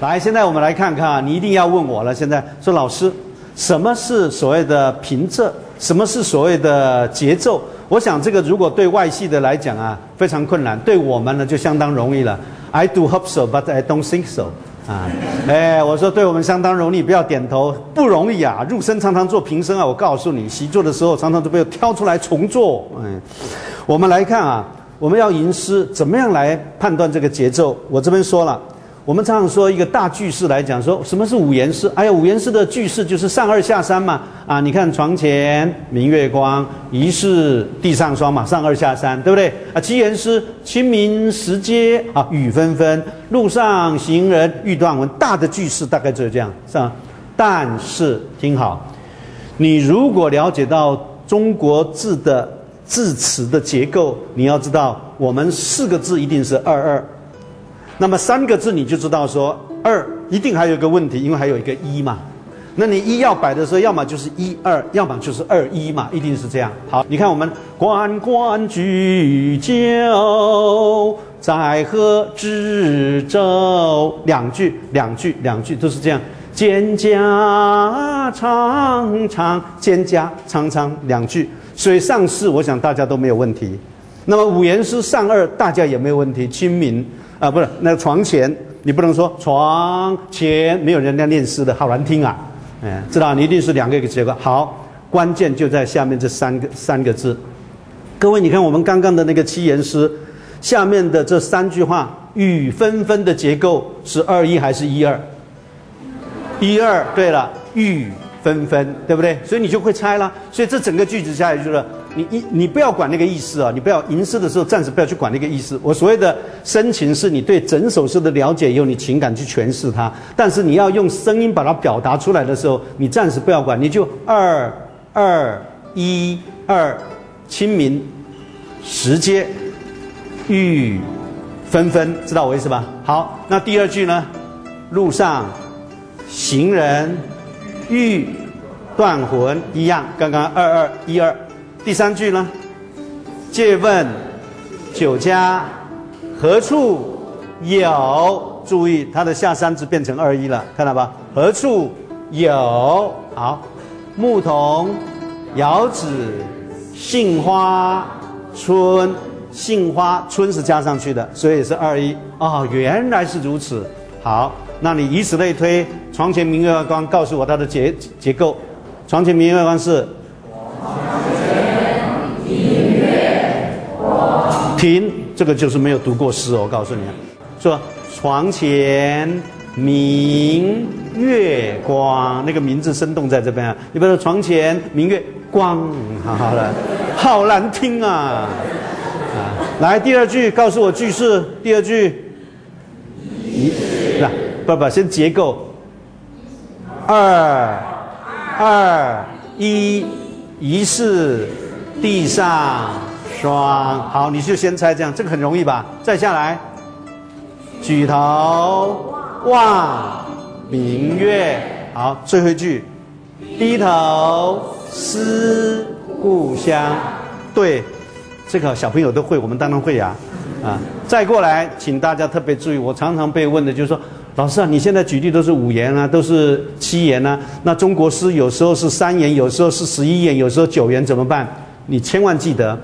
来，现在我们来看看啊，你一定要问我了。现在说老师，什么是所谓的平仄？什么是所谓的节奏？我想这个如果对外系的来讲啊，非常困难；对我们呢，就相当容易了。I do hope so, but I don't think so。啊，哎，我说对我们相当容易，不要点头，不容易啊。入声常常做平声啊，我告诉你，习作的时候常常都被挑出来重做。嗯，我们来看啊，我们要吟诗，怎么样来判断这个节奏？我这边说了。我们常常说一个大句式来讲，说什么是五言诗？哎呀，五言诗的句式就是上二下三嘛。啊，你看床前明月光，疑是地上霜嘛，上二下三，对不对？啊，七言诗，清明时节啊，雨纷纷，路上行人欲断魂。大的句式大概就是这样，是吧？但是听好，你如果了解到中国字的字词的结构，你要知道，我们四个字一定是二二。那么三个字你就知道说二一定还有一个问题，因为还有一个一嘛。那你一要摆的时候，要么就是一二，要么就是二一嘛，一定是这样。好，你看我们关关雎鸠，在河之洲，两句两句两句都是这样。蒹葭苍苍，蒹葭苍苍两句，所以上四我想大家都没有问题。那么五言诗上二，大家也没有问题。清明。啊，不是那个床前，你不能说床前没有人家念诗的好难听啊，嗯，知道你一定是两个一个结构。好，关键就在下面这三个三个字。各位，你看我们刚刚的那个七言诗，下面的这三句话，雨纷纷的结构是二一还是一二？一二。对了，雨纷纷，对不对？所以你就会猜了。所以这整个句子下来就是。你一你不要管那个意思啊！你不要吟诗的时候暂时不要去管那个意思。我所谓的深情是你对整首诗的了解，用你情感去诠释它。但是你要用声音把它表达出来的时候，你暂时不要管，你就二二一二，清明时节雨纷纷，知道我意思吧？好，那第二句呢？路上行人欲断魂，一样，刚刚二二一二。第三句呢？借问酒家何处有？注意，它的下三字变成二一了，看到吧？何处有？好，牧童遥指杏花村，杏花村是加上去的，所以是二一。哦，原来是如此。好，那你以此类推，床前明月光，告诉我它的结结构。床前明月光是。停，这个就是没有读过诗哦。我告诉你，说床前明月光，那个名字生动在这边啊。你比如说床前明月光，好了，好难听啊！啊，来第二句，告诉我句式。第二句，一，来，不不，先结构。二，二一，疑是地上。双好，你就先猜这样，这个很容易吧？再下来，举头望明月。好，最后一句，低头思故乡。对，这个小朋友都会，我们当然会呀。啊，再过来，请大家特别注意，我常常被问的就是说，老师啊，你现在举例都是五言啊，都是七言啊，那中国诗有时候是三言，有时候是十一言，有时候九言，怎么办？你千万记得。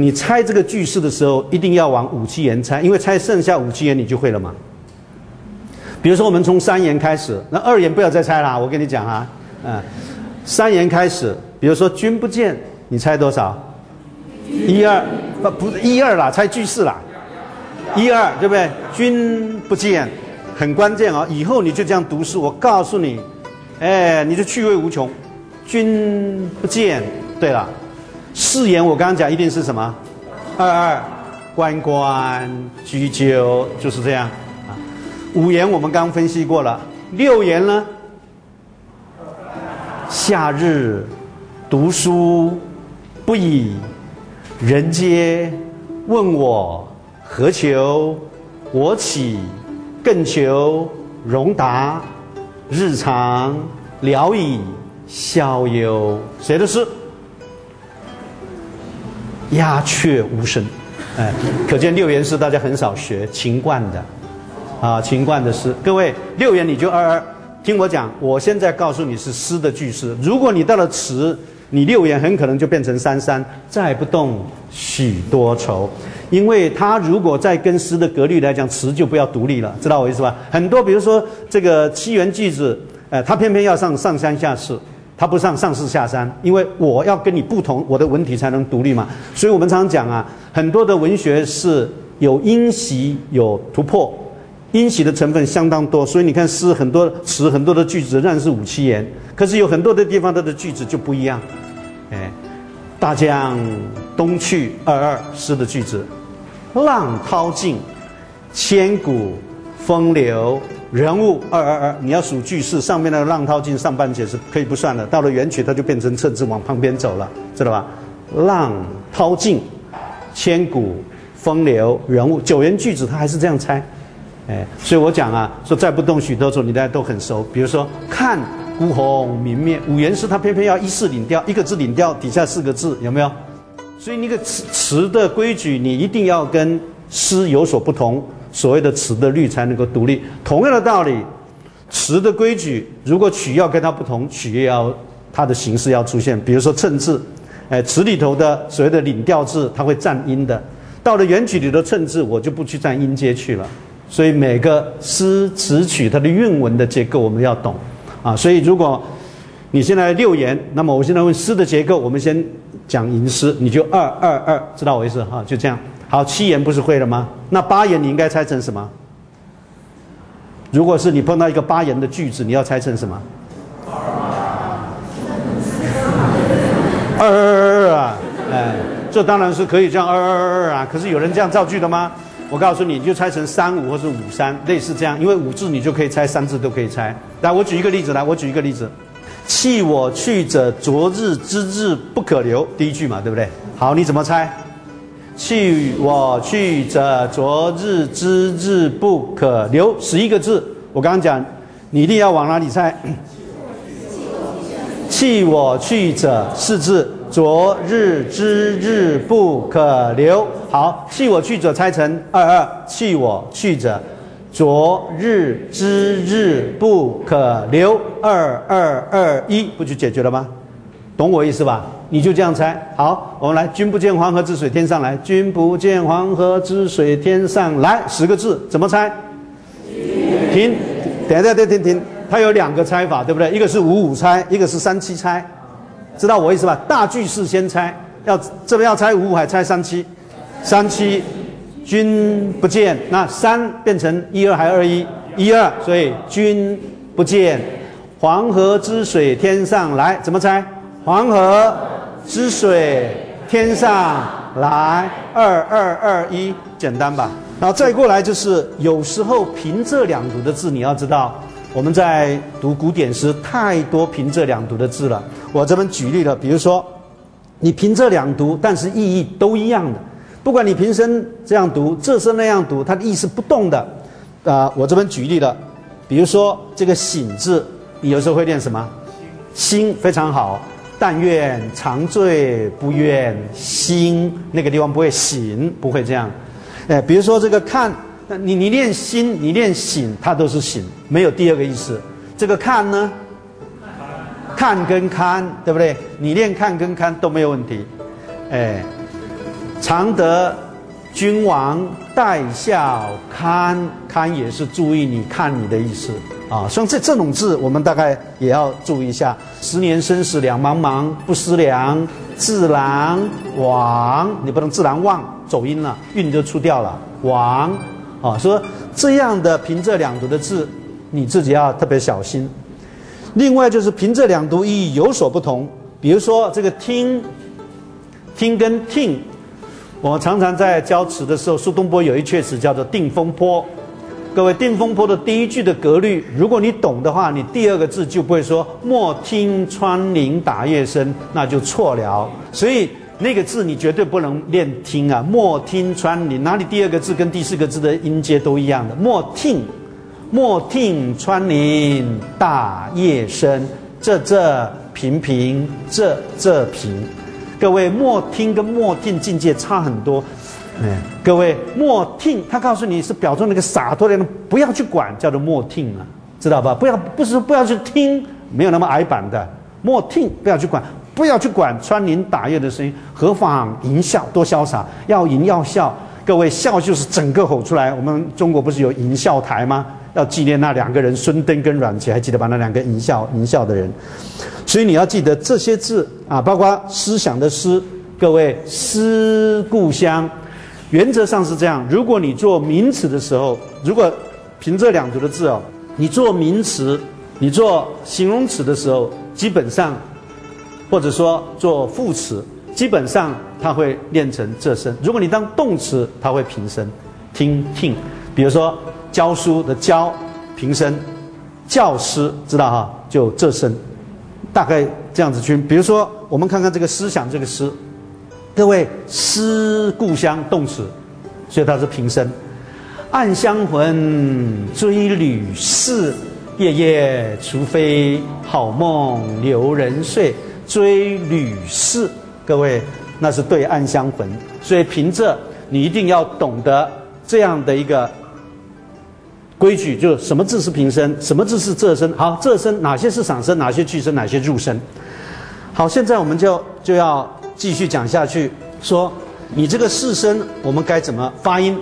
你猜这个句式的时候，一定要往五七言猜，因为猜剩下五七言你就会了嘛。比如说，我们从三言开始，那二言不要再猜了。我跟你讲啊，嗯，三言开始，比如说“君不见”，你猜多少？一二不不一二啦，猜句式啦，一二对不对？“君不见”很关键哦，以后你就这样读诗。我告诉你，哎，你就趣味无穷，“君不见”。对了。四言我刚刚讲一定是什么？二二关关雎鸠就是这样啊。五言我们刚分析过了。六言呢？夏日读书不已，人皆问我何求，我岂更求荣达？日常聊以逍遥。谁的诗？鸦雀无声。哎，可见六言诗大家很少学，秦观的，啊，秦观的诗。各位，六言你就二二，听我讲，我现在告诉你是诗的句式。如果你到了词，你六言很可能就变成三三，再不动许多愁。因为它如果在跟诗的格律来讲，词就不要独立了，知道我意思吧？很多比如说这个七言句子，呃，它偏偏要上上三下四，它不上上四下三，因为我要跟你不同，我的文体才能独立嘛。所以我们常常讲啊，很多的文学是有因袭有突破，因袭的成分相当多。所以你看诗很多词很多的句子仍然是五七言，可是有很多的地方它的句子就不一样。哎，大江东去二二诗的句子。浪淘尽，千古风流人物二二二。你要数句式，上面那个浪淘尽上半截是可以不算的。到了元曲，它就变成侧字往旁边走了，知道吧？浪淘尽，千古风流人物。九言句子它还是这样猜，哎，所以我讲啊，说再不动许多愁，你大家都很熟。比如说看孤鸿明灭，五言诗它偏偏要一式领调，一个字领调底下四个字，有没有？所以那个词词的规矩，你一定要跟诗有所不同。所谓的词的律才能够独立。同样的道理，词的规矩如果曲要跟它不同，曲也要它的形式要出现。比如说衬字，哎，词里头的所谓的领调字，它会占音的。到了元曲里的衬字，我就不去占音阶去了。所以每个诗词曲它的韵文的结构我们要懂啊。所以如果你现在六言，那么我现在问诗的结构，我们先。讲吟诗，你就二二二，知道我意思哈？就这样。好，七言不是会了吗？那八言你应该猜成什么？如果是你碰到一个八言的句子，你要猜成什么？二二二二二啊！哎，这当然是可以这样二二二二啊。可是有人这样造句的吗？我告诉你，你就猜成三五或是五三，类似这样。因为五字你就可以猜，三字都可以猜。来，我举一个例子来，我举一个例子。弃我去者，昨日之日不可留。第一句嘛，对不对？好，你怎么猜？弃我去者，昨日之日不可留。十一个字，我刚刚讲，你一定要往哪里猜？弃我去者，四字，昨日之日不可留。好，弃我去者猜成二二，弃我去者。昨日之日不可留，二二二一，不就解决了吗？懂我意思吧？你就这样猜。好，我们来，君不见黄河之水天上来。君不见黄河之水天上来，十个字怎么猜？停，等下，停停停，它有两个猜法，对不对？一个是五五猜，一个是三七猜，知道我意思吧？大句式先猜，要这边要猜五五还猜三七，三七。君不见，那三变成一二还二一，一二，所以君不见黄河之水天上来，怎么猜？黄河之水天上来，二二二一，简单吧？然后再过来就是有时候平仄两读的字，你要知道，我们在读古典诗太多平仄两读的字了。我这边举例了，比如说你平仄两读，但是意义都一样的。不管你平声这样读，这声那样读，它的意思不动的。啊，我这边举例了，比如说这个“醒”字，你有时候会念什么？心非常好，但愿长醉不愿醒，那个地方不会醒，不会这样。哎，比如说这个“看”，你你念心，你念醒，它都是醒，没有第二个意思。这个“看”呢？看跟看，对不对？你念看跟看都没有问题。哎。常得君王带笑看，看也是注意你看你的意思啊。像这这种字，我们大概也要注意一下。十年生死两茫茫，不思量，自然亡。你不能自然忘，走音了，韵就出掉了。亡啊，说这样的平仄两读的字，你自己要特别小心。另外就是平仄两读意义有所不同，比如说这个听，听跟听。我常常在教词的时候，苏东坡有一阙词叫做《定风波》，各位，定风波的第一句的格律，如果你懂的话，你第二个字就不会说“莫听穿林打叶声”，那就错了。所以那个字你绝对不能练听啊！“莫听穿林”哪里第二个字跟第四个字的音阶都一样的？“莫听，莫听穿林打叶声”，这这平平，这这平。各位，“莫听”跟“莫听”境界差很多。嗯，各位莫听，他告诉你是表中那个洒脱的人，不要去管，叫做莫听啊，知道吧？不要，不是不要去听，没有那么矮板的。莫听，不要去管，不要去管穿林打叶的声音，何妨吟啸，多潇洒。要吟要笑，各位笑就是整个吼出来。我们中国不是有吟啸台吗？要纪念那两个人，孙登跟阮籍，还记得吧？那两个吟啸吟啸的人。所以你要记得这些字啊，包括思想的思，各位思故乡。原则上是这样：如果你做名词的时候，如果凭这两组的字哦，你做名词，你做形容词的时候，基本上，或者说做副词，基本上它会念成这声。如果你当动词，它会平声，听听。比如说教书的教平声，教师知道哈，就这声，大概这样子去。比如说我们看看这个思想这个诗。各位思故乡动词，所以它是平声。暗香魂追旅似，夜夜除非好梦留人睡。追旅似，各位那是对暗香魂。所以凭着你一定要懂得这样的一个规矩，就是什么字是平声，什么字是仄声。好，仄声哪些是上声，哪些去声，哪些入声。好，现在我们就就要。继续讲下去，说你这个四声我们该怎么发音？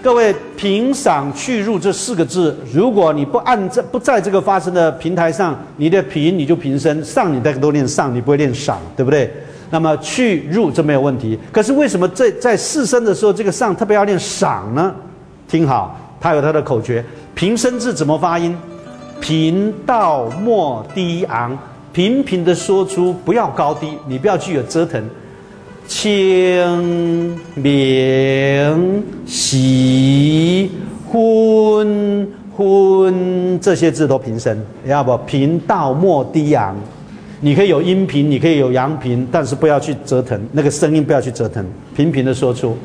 各位平、赏、去、入这四个字，如果你不按在不在这个发声的平台上，你的平你就平声，上你大家都练上，你不会练赏，对不对？那么去入这没有问题。可是为什么在在四声的时候，这个上特别要练赏呢？听好，它有它的口诀。平声字怎么发音？平道末低昂。平平的说出，不要高低，你不要去有折腾。清明喜昏昏这些字都平声，要不平到末低昂，你可以有阴平，你可以有阳平，但是不要去折腾那个声音，不要去折腾，平平的说出。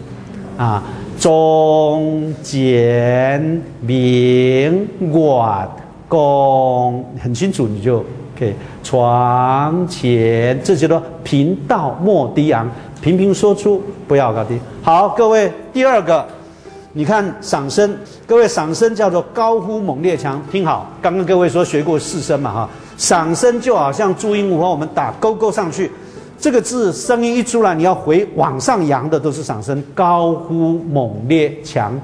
啊，中简明晚公，很清楚，你就。可以，床前这些都平道莫低昂，平平说出，不要高低。好，各位，第二个，你看嗓声，各位嗓声叫做高呼猛烈强，听好，刚刚各位说学过四声嘛哈，嗓声就好像注音符号，我们打勾勾上去，这个字声音一出来，你要回往上扬的都是嗓声，高呼猛烈强。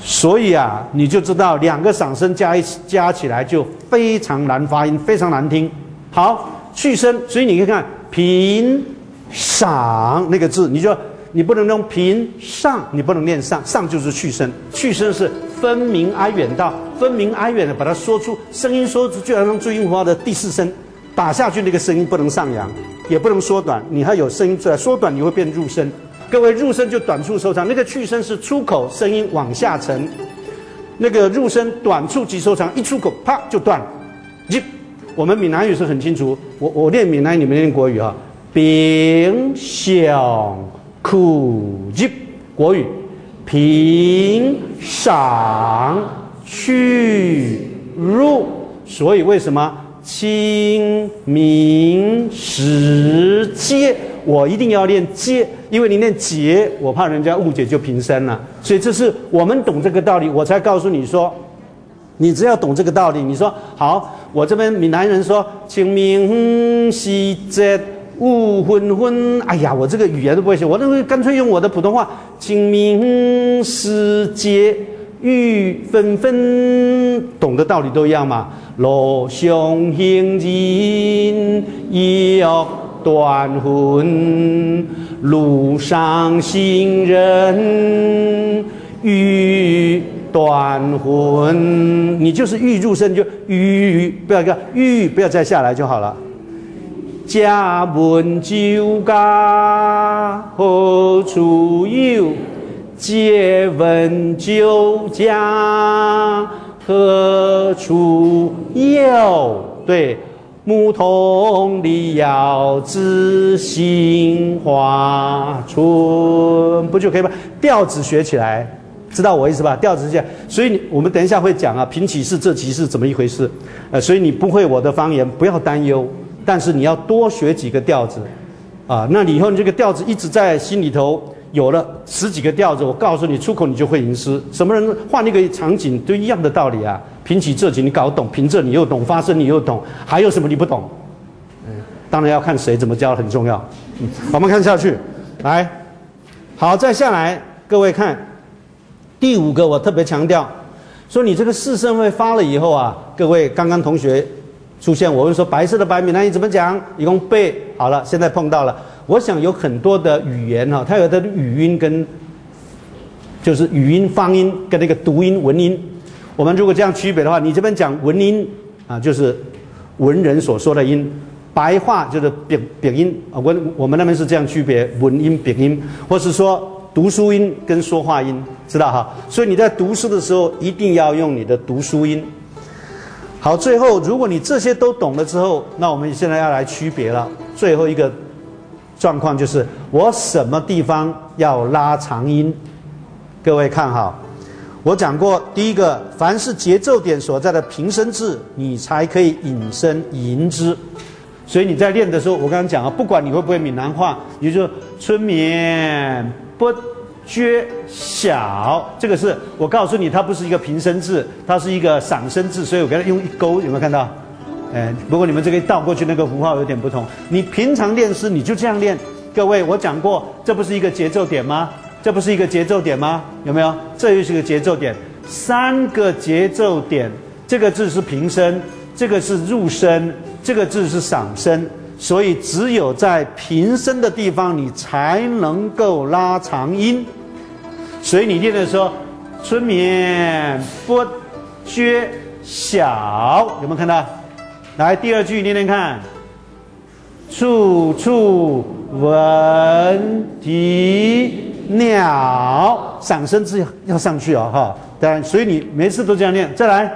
所以啊，你就知道两个嗓声加一起加起来就非常难发音，非常难听。好，去声，所以你可以看平赏那个字，你就你不能用平上，你不能念上，上就是去声，去声是分明哀远道，分明哀远的把它说出声音，说出就好像注音符号的第四声打下去，那个声音不能上扬，也不能缩短，你还有声音出来，缩短你会变入声。各位入声就短促收长，那个去声是出口声音往下沉，那个入声短促即收长，一出口啪就断。一，我们闽南语是很清楚，我我念闽南语，你们念国语哈。平响苦一，国语平赏去入，所以为什么清明时节？我一定要练接，因为你念结，我怕人家误解就平声了。所以这是我们懂这个道理，我才告诉你说，你只要懂这个道理，你说好，我这边闽南人说清明时节雾昏昏，哎呀，我这个语言都不会写，我那个干脆用我的普通话，清明时节雨纷纷，懂的道理都一样嘛。路上行人要。断魂，路上行人欲断魂，你就是欲入声就欲，不要个欲，不要再下来就好了。家门酒家何处有？借问酒家何处有？对，牧童离遥知杏花村，不就可以吗？调子学起来，知道我意思吧？调子是这样，所以你我们等一下会讲啊，平起是这起是怎么一回事？呃，所以你不会我的方言，不要担忧，但是你要多学几个调子，啊，那你以后你这个调子一直在心里头。有了十几个调子，我告诉你，出口你就会吟诗。什么人换那个场景都一样的道理啊！平起仄起你搞懂，平仄你又懂，发声你又懂，还有什么你不懂？嗯，当然要看谁怎么教很重要。我们看下去，来，好，再下来，各位看第五个，我特别强调，说你这个四声位发了以后啊，各位刚刚同学出现，我会说白色的白米，那你怎么讲？一共背好了，现在碰到了。我想有很多的语言哈，它有的语音跟，就是语音方音跟那个读音文音。我们如果这样区别的话，你这边讲文音啊，就是文人所说的音；白话就是扁扁音啊。我我们那边是这样区别文音扁音，或是说读书音跟说话音，知道哈？所以你在读书的时候一定要用你的读书音。好，最后如果你这些都懂了之后，那我们现在要来区别了，最后一个。状况就是我什么地方要拉长音？各位看好，我讲过，第一个，凡是节奏点所在的平声字，你才可以引声吟之。所以你在练的时候，我刚刚讲啊，不管你会不会闽南话，你就春眠不觉晓，这个是我告诉你，它不是一个平声字，它是一个散声字，所以我给它用一勾，有没有看到？哎，不过你们这个倒过去那个符号有点不同。你平常练诗你就这样练。各位，我讲过，这不是一个节奏点吗？这不是一个节奏点吗？有没有？这又是一个节奏点。三个节奏点，这个字是平声，这个是入声，这个字是嗓声。所以只有在平声的地方，你才能够拉长音。所以你练的时候，春眠不觉晓，有没有看到？来第二句念念看，处处闻啼鸟，上声字要上去哦，哈，当然，所以你每次都这样念。再来，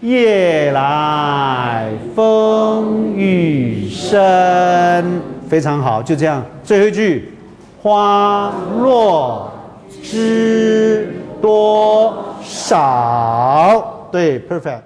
夜来风雨声，非常好，就这样。最后一句，花落知多少？对，perfect。